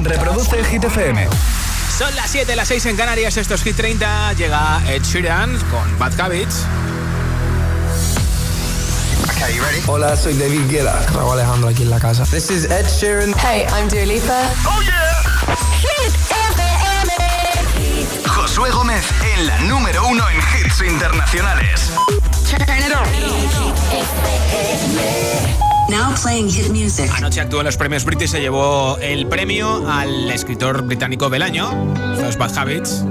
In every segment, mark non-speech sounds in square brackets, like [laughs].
Reproduce el Hit FM. Son las 7, las 6 en Canarias, esto es Hit 30. Llega Ed Sheeran con Bad Habits. Okay, you ready? Hola, soy David Guetta. Raúl Alejandro aquí en la casa. This is Ed Sheeran. Hey, I'm Dua Lipa. Oh yeah. Hit. Josué Gómez en la número uno en hits internacionales. Now playing hit music. Anoche actuó en los premios British y se llevó el premio al escritor británico del año, Los Bad Habits.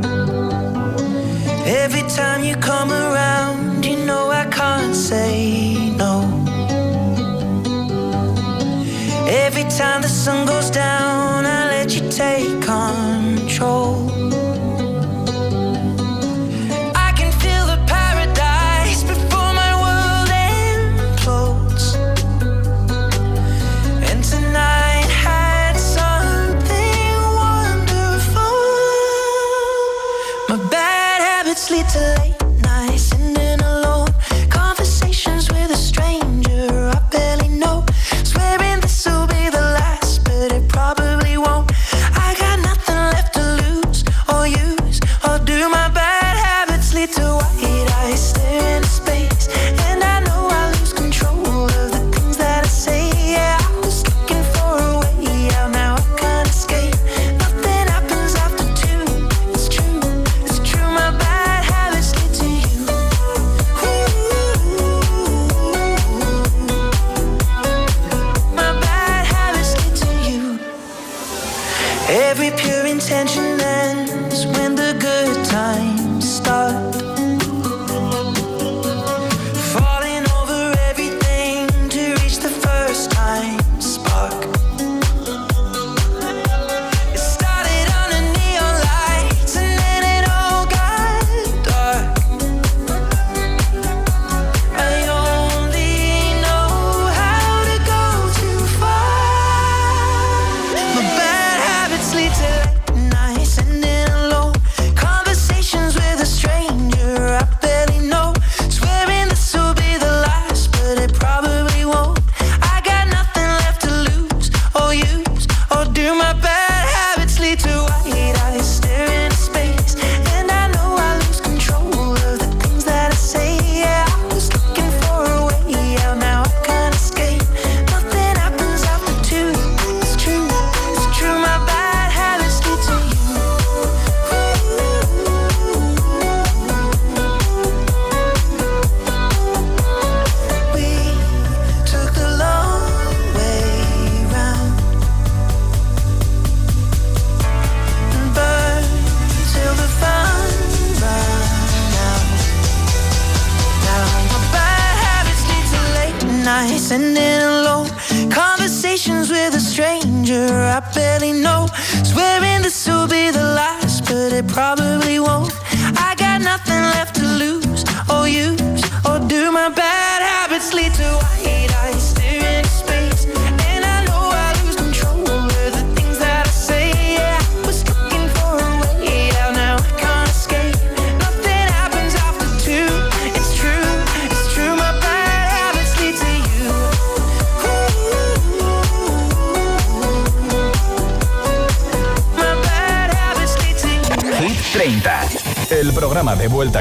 Every time you come around, you know I can't say no. Every time the sun goes down, I let you take control.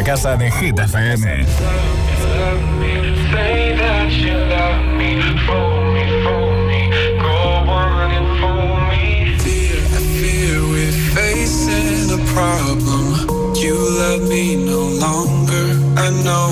Casa de Hit FM. problem. You love me no longer. I know,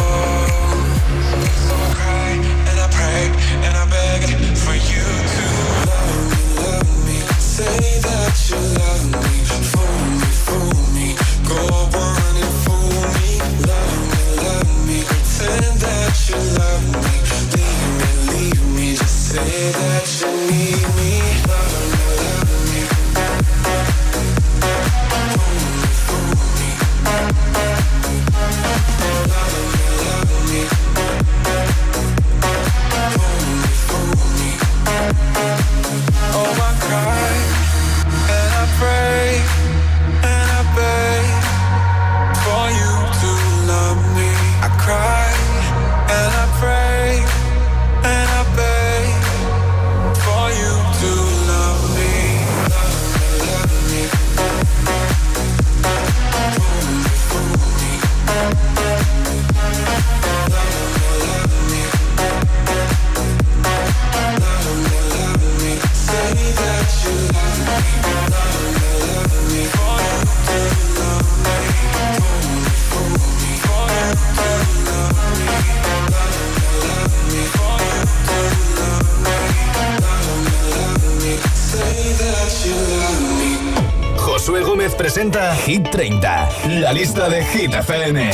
la lista de Hit FM.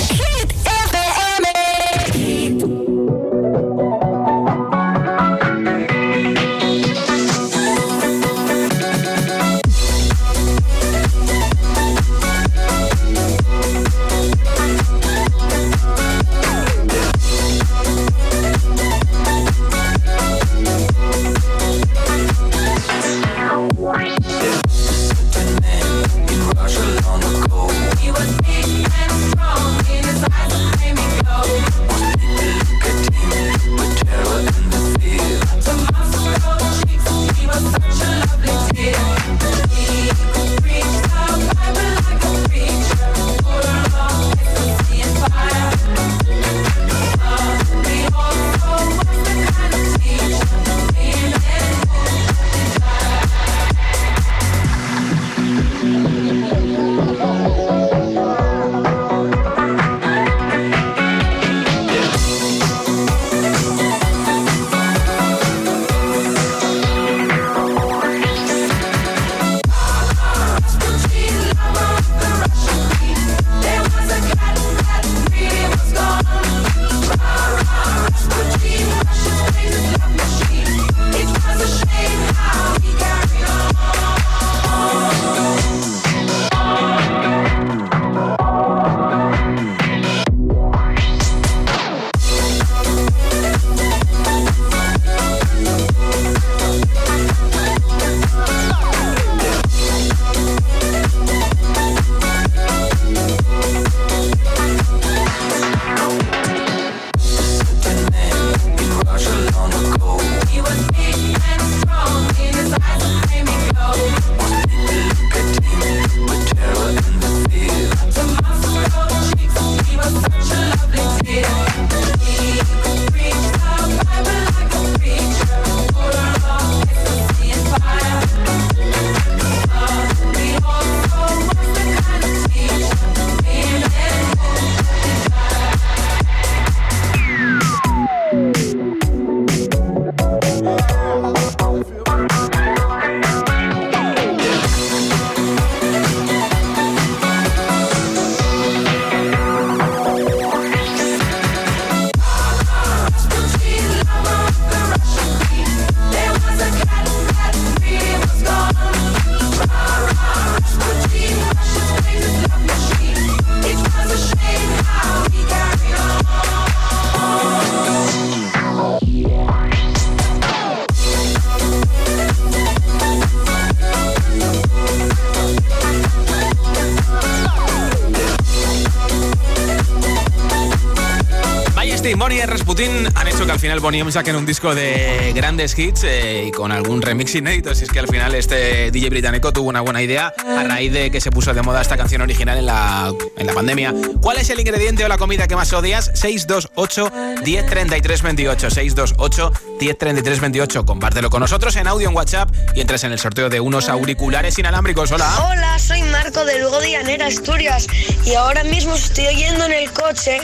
Final Bonnie saquen un disco de grandes hits eh, y con algún remix inédito. Si es que al final este DJ británico tuvo una buena idea a raíz de que se puso de moda esta canción original en la, en la pandemia. ¿Cuál es el ingrediente o la comida que más odias? 628 1033 28. 628 1033 28. Compártelo con nosotros en audio en WhatsApp y entres en el sorteo de unos auriculares inalámbricos. Hola. Hola, soy Marco de Lugo de Llanera, Asturias. Y ahora mismo estoy yendo en el coche,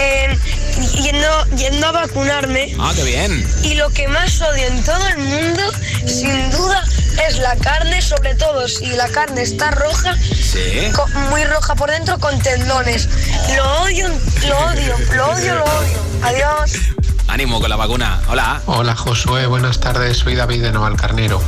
eh, yendo, yendo a vacunarme. Ah, qué bien. Y lo que más odio en todo el mundo, sin duda, es la carne, sobre todo si la carne está roja, Sí. muy roja por dentro con tendones. Lo odio, lo odio, lo odio, lo odio. Adiós. Ánimo con la vacuna. Hola. Hola Josué, buenas tardes, soy David de Navalcarnero.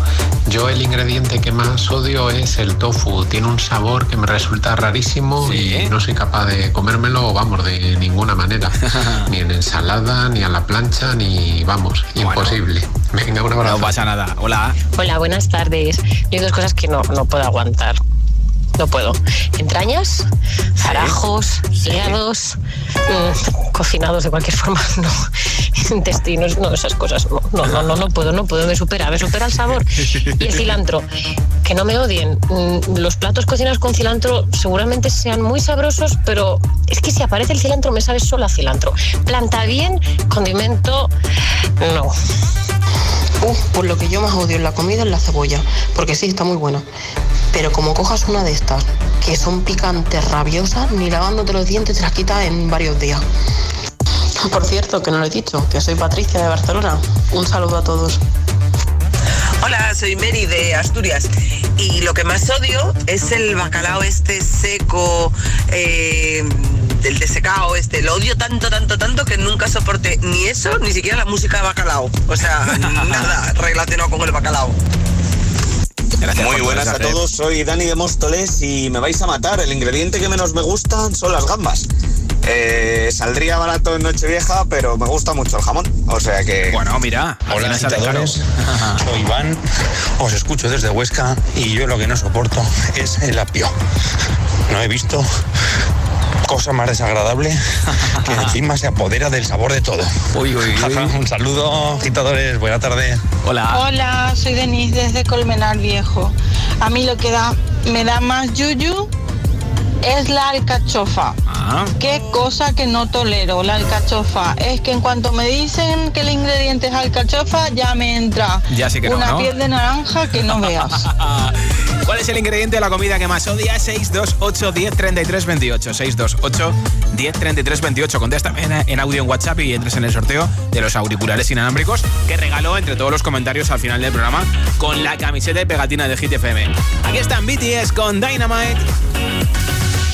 Yo el ingrediente que más odio es el tofu, tiene un sabor que me resulta rarísimo Sí. y no soy capaz de comérmelo, vamos, de ninguna manera. [laughs] ni en ensalada, ni a la plancha, ni vamos, imposible. Venga, un abrazo. No pasa nada. Hola. Hola, buenas tardes. Yo hay dos cosas que no, no puedo aguantar. No puedo. Entrañas, zarajos, hígados, mm, cocinados de cualquier forma, [laughs] no. Intestinos, no, esas cosas. No, no, no, no, no puedo, no puedo. Me supera, me supera el sabor. Y el cilantro. Que no me odien. Mm, Los platos cocinados con cilantro seguramente sean muy sabrosos, pero es que si aparece el cilantro me sabe solo a cilantro. Planta bien, condimento, no. Pues lo que yo más odio en la comida es la cebolla, porque sí, está muy buena. Pero como cojas una de estas, que son picantes, rabiosas, ni lavándote los dientes te las quitas en varios días. Por cierto, que no lo he dicho, que soy Patricia de Barcelona. Un saludo a todos. Hola, soy Mary de Asturias y lo que más odio es el bacalao este seco, eh, el desecado este. Lo odio tanto, tanto, tanto que nunca soporté ni eso, ni siquiera la música de bacalao. O sea, [laughs] nada relacionado con el bacalao. Gracias Muy buenas a todos, soy Dani de Móstoles y me vais a matar. El ingrediente que menos me gustan son las gambas. Eh, saldría barato en Nochevieja, pero me gusta mucho el jamón. O sea que. Bueno, mira. Hola, agitadores. [laughs] Soy Iván, os escucho desde Huesca y yo lo que no soporto es el apio. No he visto cosa más desagradable [laughs] que encima se apodera del sabor de todo. Uy, uy, [laughs] uy. Un saludo, agitadores, buena tarde. Hola. Hola, soy Denise desde Colmenar Viejo. A mí lo que da, me da más yuyu es la alcachofa. Ah. Qué cosa que no tolero, la alcachofa. Es que en cuanto me dicen que el ingrediente es alcachofa, ya me entra Ya sí que una ¿no? piel de naranja que no veas. [laughs] ¿Cuál es el ingrediente de la comida que más odias? 628 10 33 28. 628 10 33 28. Contéstame en, en audio en WhatsApp y entres en el sorteo de los auriculares inalámbricos que regaló entre todos los comentarios al final del programa con la camiseta y pegatina de Hit FM. Aquí están BTS con Dynamite.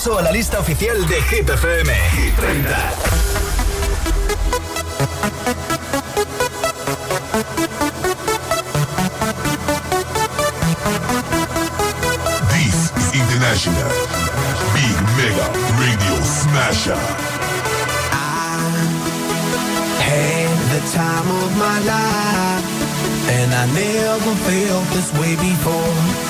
repaso a la lista oficial de Hit FM. Hit 30. This is International Big Mega Radio Smasher. had the time of my life, and I never felt this way before.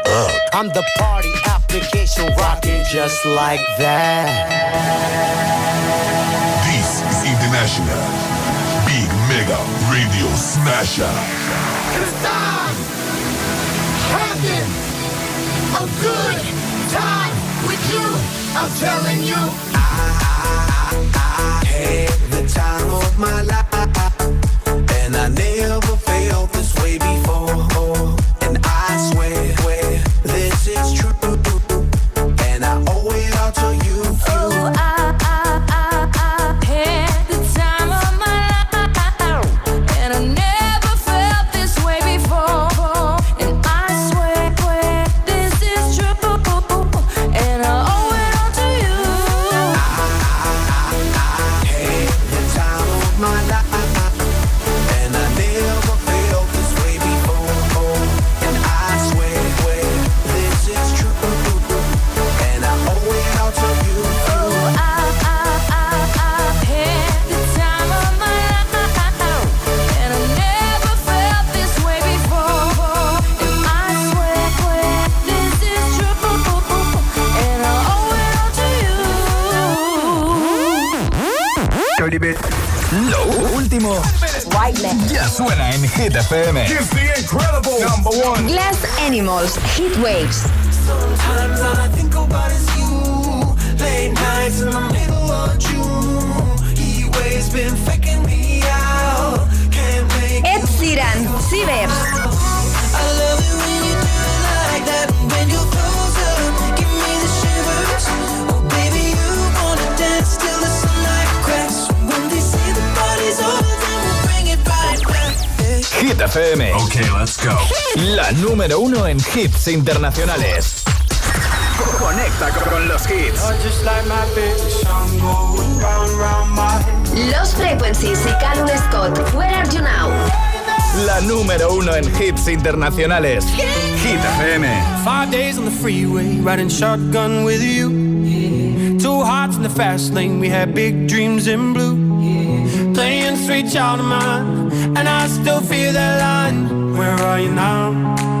app. I'm the party application rocking just like that. This is International Big Mega Radio Smasher. Cause I'm having a good time with you. I'm telling you. I had the time of my life, hits internacionales. Conecta con los hits. Los Frequencies y Calum Scott, Where Are You Now? La número uno en hits internacionales. Hit FM. Five days on the freeway, riding shotgun with you. Two hearts in the fast lane, we had big dreams in blue. Playing sweet child of mine, and I still feel that line. Where are you now?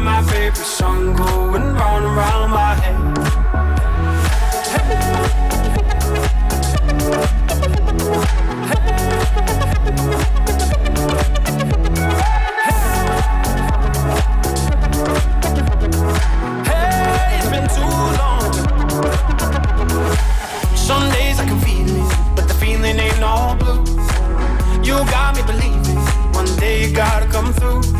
Like my favorite song going round and round my head. Hey, it's been too long. Some days I can feel it, but the feeling ain't me believe it. One day you gotta come through.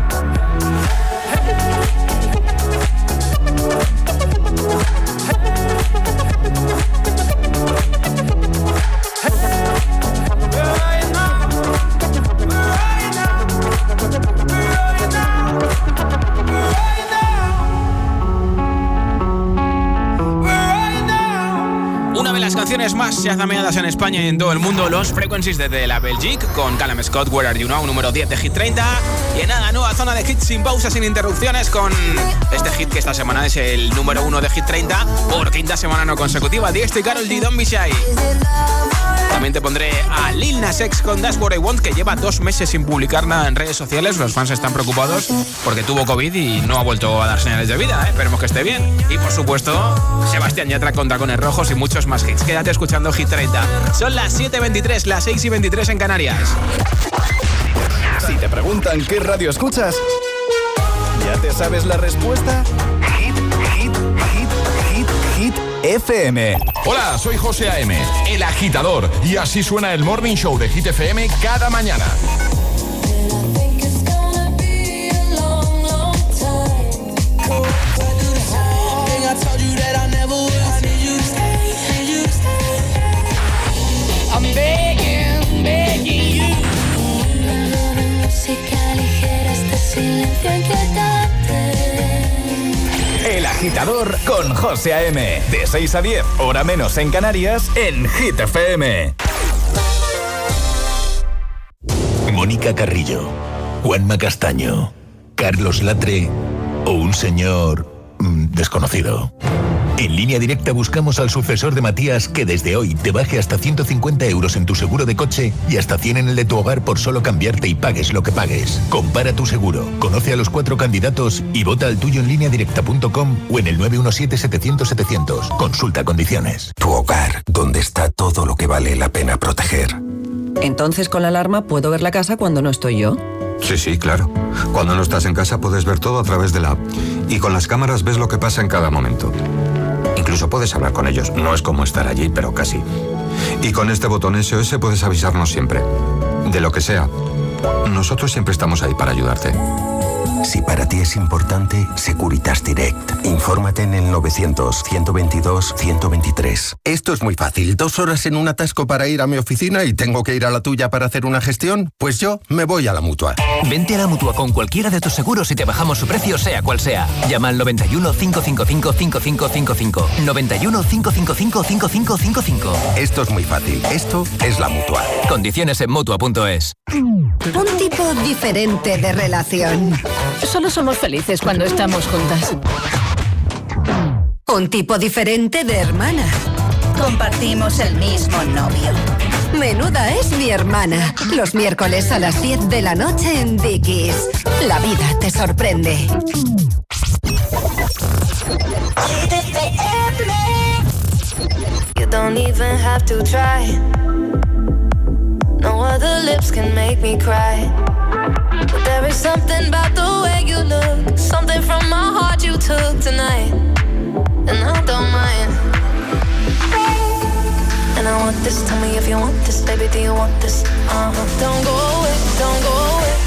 Más chazameadas en España y en todo el mundo, Los Frequencies desde la Belgique, con Callum Scott, Where Are You Now, número 10 de Hit 30. Y en nada, nueva zona de hits sin pausas, sin interrupciones, con este hit que esta semana es el número 1 de Hit 30 por quinta semana no consecutiva. Diesto y Carol G. Shy. También te pondré a Lil Nas X con That's What I Want, que lleva dos meses sin publicar nada en redes sociales. Los fans están preocupados porque tuvo COVID y no ha vuelto a dar señales de vida. ¿eh? Esperemos que esté bien. Y por supuesto, Sebastián Yatra con Tacones Rojos y muchos más hits. Quédate escuchando Hit 30. Son las 7.23, las 6 y 23 en Canarias. Si te preguntan qué radio escuchas, ¿ya te sabes la respuesta? Hit, hit, hit, hit, hit FM. Hola, soy José A.M., el agitador, y así suena el Morning Show de Hit FM cada mañana. El agitador con José A.M. De 6 a 10, hora menos en Canarias, en Hit FM. Mónica Carrillo, Juanma Castaño, Carlos Latre o un señor mm, desconocido. En línea directa buscamos al sucesor de Matías que desde hoy te baje hasta 150 euros en tu seguro de coche y hasta 100 en el de tu hogar por solo cambiarte y pagues lo que pagues. Compara tu seguro, conoce a los cuatro candidatos y vota al tuyo en línea directa.com o en el 917-700-700. Consulta condiciones. Tu hogar, donde está todo lo que vale la pena proteger. Entonces con la alarma puedo ver la casa cuando no estoy yo. Sí, sí, claro. Cuando no estás en casa puedes ver todo a través de la app. Y con las cámaras ves lo que pasa en cada momento. Incluso puedes hablar con ellos. No es como estar allí, pero casi. Y con este botón SOS puedes avisarnos siempre. De lo que sea. Nosotros siempre estamos ahí para ayudarte. Si para ti es importante, Securitas Direct. Infórmate en el 900-122-123. Esto es muy fácil. Dos horas en un atasco para ir a mi oficina y tengo que ir a la tuya para hacer una gestión. Pues yo me voy a la mutua. Vente a la mutua con cualquiera de tus seguros y te bajamos su precio, sea cual sea. Llama al 91 555 5555. 91 555 5555. Esto es muy fácil. Esto es la mutua. Condiciones en mutua.es. Un tipo diferente de relación. Solo somos felices cuando estamos juntas. Un tipo diferente de hermana. Compartimos el mismo novio. Menuda es mi hermana. Los miércoles a las 10 de la noche en Dickies. La vida te sorprende. You don't even have to try. No other lips can make me cry. There is something about the way you look, something from my heart you took tonight, and I don't mind. And I want this. Tell me if you want this, baby. Do you want this? Uh huh. Don't go away. Don't go away.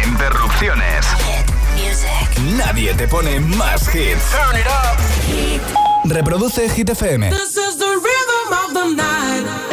pone interrupciones. Nadie te pone más hits. Turn it up. Reproduce Hit FM. This is the rhythm of the night.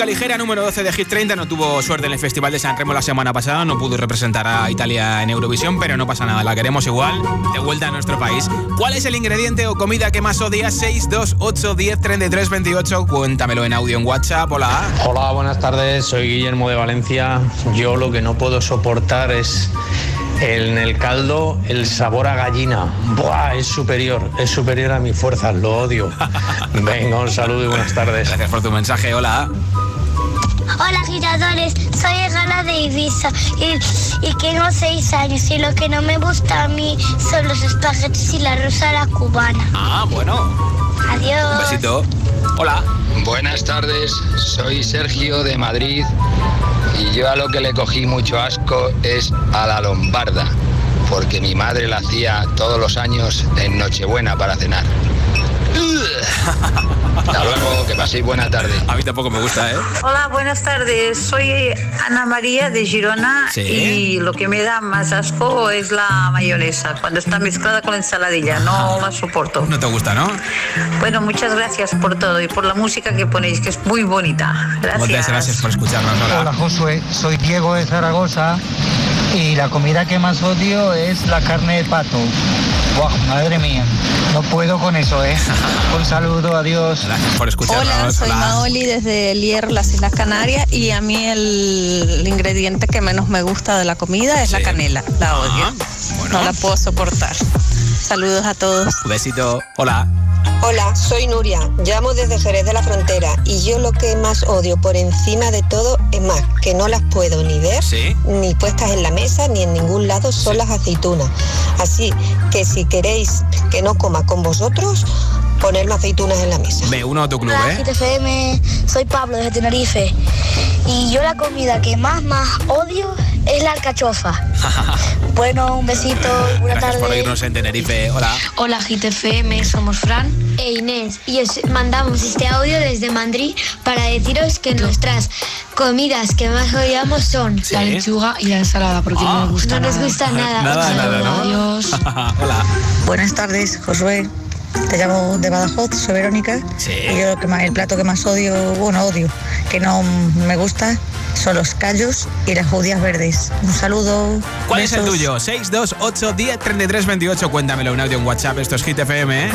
Música ligera, número 12 de Hit 30. No tuvo suerte en el Festival de San Remo la semana pasada. No pudo representar a Italia en Eurovisión, pero no pasa nada. La queremos igual de vuelta a nuestro país. ¿Cuál es el ingrediente o comida que más odias? 628 10 33 28. Cuéntamelo en audio en WhatsApp. Hola. Hola, buenas tardes. Soy Guillermo de Valencia. Yo lo que no puedo soportar es en el caldo el sabor a gallina. Buah, es superior, es superior a mi fuerza. Lo odio. [laughs] Venga, un saludo y buenas tardes. Gracias por tu mensaje. Hola. Hola giradores, soy Gana de Ibiza y, y tengo seis años y lo que no me gusta a mí son los espaguetis y la rosa a la cubana. Ah, bueno. Adiós. Un besito. Hola. Buenas tardes, soy Sergio de Madrid y yo a lo que le cogí mucho asco es a la lombarda, porque mi madre la hacía todos los años en Nochebuena para cenar. [laughs] Hasta luego, que paséis buena tarde. A mí tampoco me gusta, ¿eh? Hola, buenas tardes. Soy Ana María de Girona Sí. y lo que me da más asco es la mayonesa, cuando está mezclada con la ensaladilla. No la soporto. No te gusta, ¿no? Bueno, muchas gracias por todo y por la música que ponéis, que es muy bonita. Muchas Gracias. gracias por escucharnos. Hola. Hola Josué, soy Diego de Zaragoza y la comida que más odio es la carne de pato. Buah, madre mía, no puedo con eso, ¿eh? [laughs] Un saludo, adiós. Gracias por escucharnos. Hola, soy Maoli desde El Hierro, las Islas Canarias, y a mí el, el ingrediente que menos me gusta de la comida es la canela. La odio. No la puedo soportar. Saludos a todos. Un besito. Hola. Hola, soy Nuria, llamo desde Jerez de la Frontera y yo lo que más odio por encima de todo es más que no las puedo ni ver, ni puestas en la mesa, ni en ningún lado son las aceitunas. Así que si queréis que no coma con vosotros, ponerme aceitunas en la mesa. Me uno a tu club, Hola, ¿eh? Soy Pablo desde Tenerife. Y yo la comida que más, más odio es la alcachofa. [laughs] bueno, un besito, buena Gracias tarde. por irnos en Tenerife. Hola. Hola, GTFM, somos Fran e Inés. Y os mandamos este audio desde Madrid para deciros que nuestras comidas que más odiamos son la lechuga y la ensalada, porque no ah. nos gusta no nos gusta nada. Nada, nada. Adiós. [laughs] Hola. Buenas tardes, Josué. Te llamo de Badajoz, soy Verónica. Sí. Y yo el plato que más odio, bueno, odio, que no me gusta, son los callos y las judías verdes. Un saludo. ¿Cuál es el tuyo? 628 28. Cuéntamelo un audio en WhatsApp. Esto es Hit ¿eh?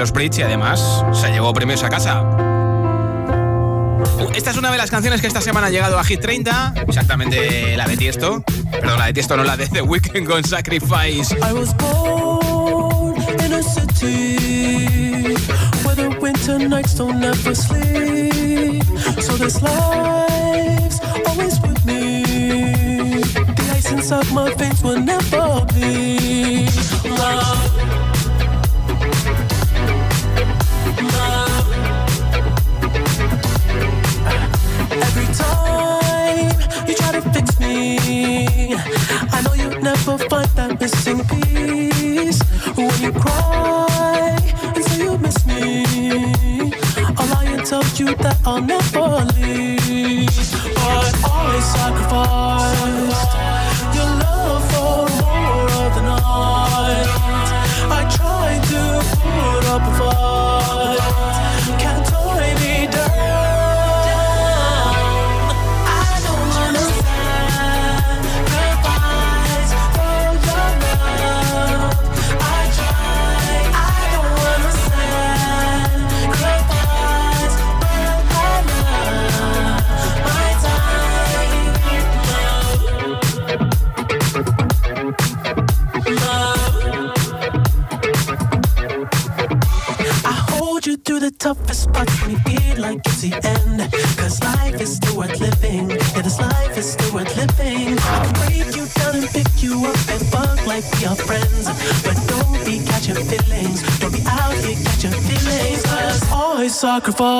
Los Bridge y además se llevó premios a casa. Esta es una de las canciones que esta semana ha llegado a Hit 30, exactamente la de Tiesto. Perdón, la de Tiesto, no la de The Weeknd con Sacrifice. I was born in a city where the winter nights don't ever sleep. So this life's always with me. The ice inside my veins will never bleed. Love. I know you'll I sacrificed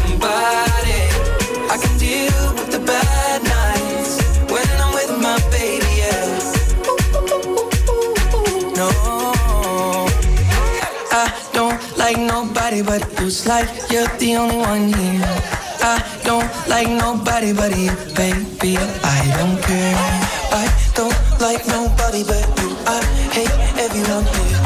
somebody. I can deal with the bad nights when I'm with my baby, yeah. No, I don't like nobody but you. It's like you're the only one here. I don't like nobody but you, baby. I don't care. I don't like nobody but you. I hate everyone here.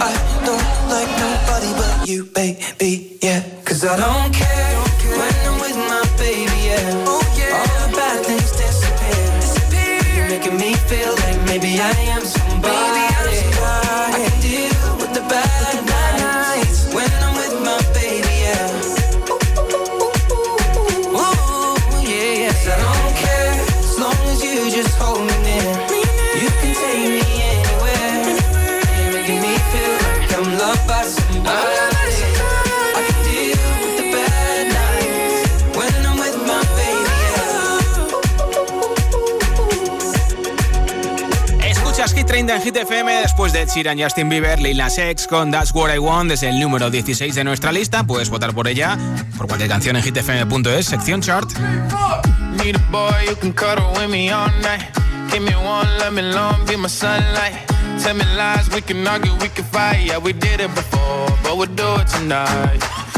I don't like nobody but you, baby. Yeah, cause I don't care when I'm with my baby. Yeah, oh, all the bad things disappear. You're making me feel like maybe I am 30 en Hit FM después de Ed Sheeran, Justin Bieber, Lil Nas X con That's What I Want desde el número 16 de nuestra lista. Puedes votar por ella por cualquier canción en hitfm.es, sección chart. With me all night. Tell me lies, we can argue, we can fight. Yeah, we did it before, but we'll do it tonight.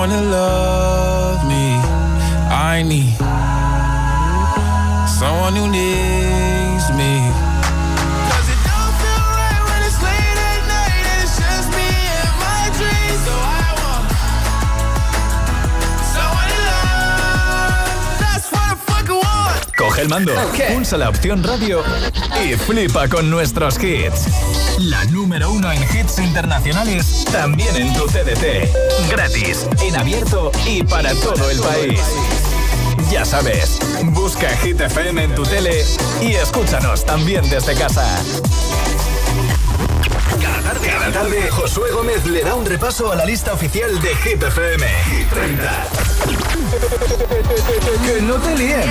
wanna love me, I need someone who needs me. Coge el mando, pulsa la opción radio y flipa con nuestros hits. La número uno en hits internacionales, también en tu CDT. Gratis, en abierto y para todo el país. Ya sabes, busca Hit FM en tu tele y escúchanos también desde casa. Cada tarde, cada tarde, Josué Gómez le da un repaso a la lista oficial de Hit FM. Hit 30. que no te líen.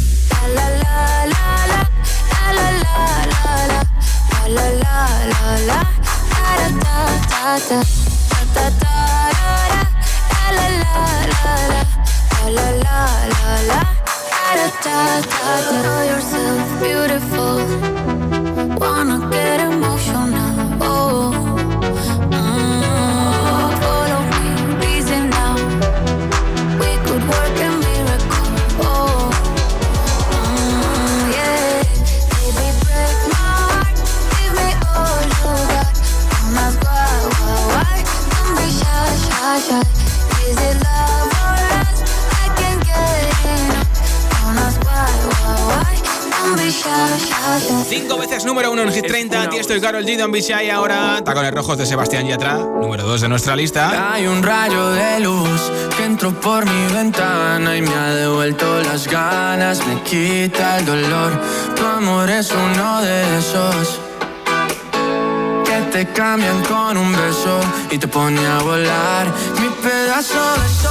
Bandido en Vizcaya ahora Tacones Rojos de Sebastián Yatra, número 2 de nuestra lista. Hay un rayo de luz que entró por mi ventana y me ha devuelto las ganas, me quita el dolor. Tu amor es uno de esos que te cambian con un beso y te pone a volar mi pedazo de sol.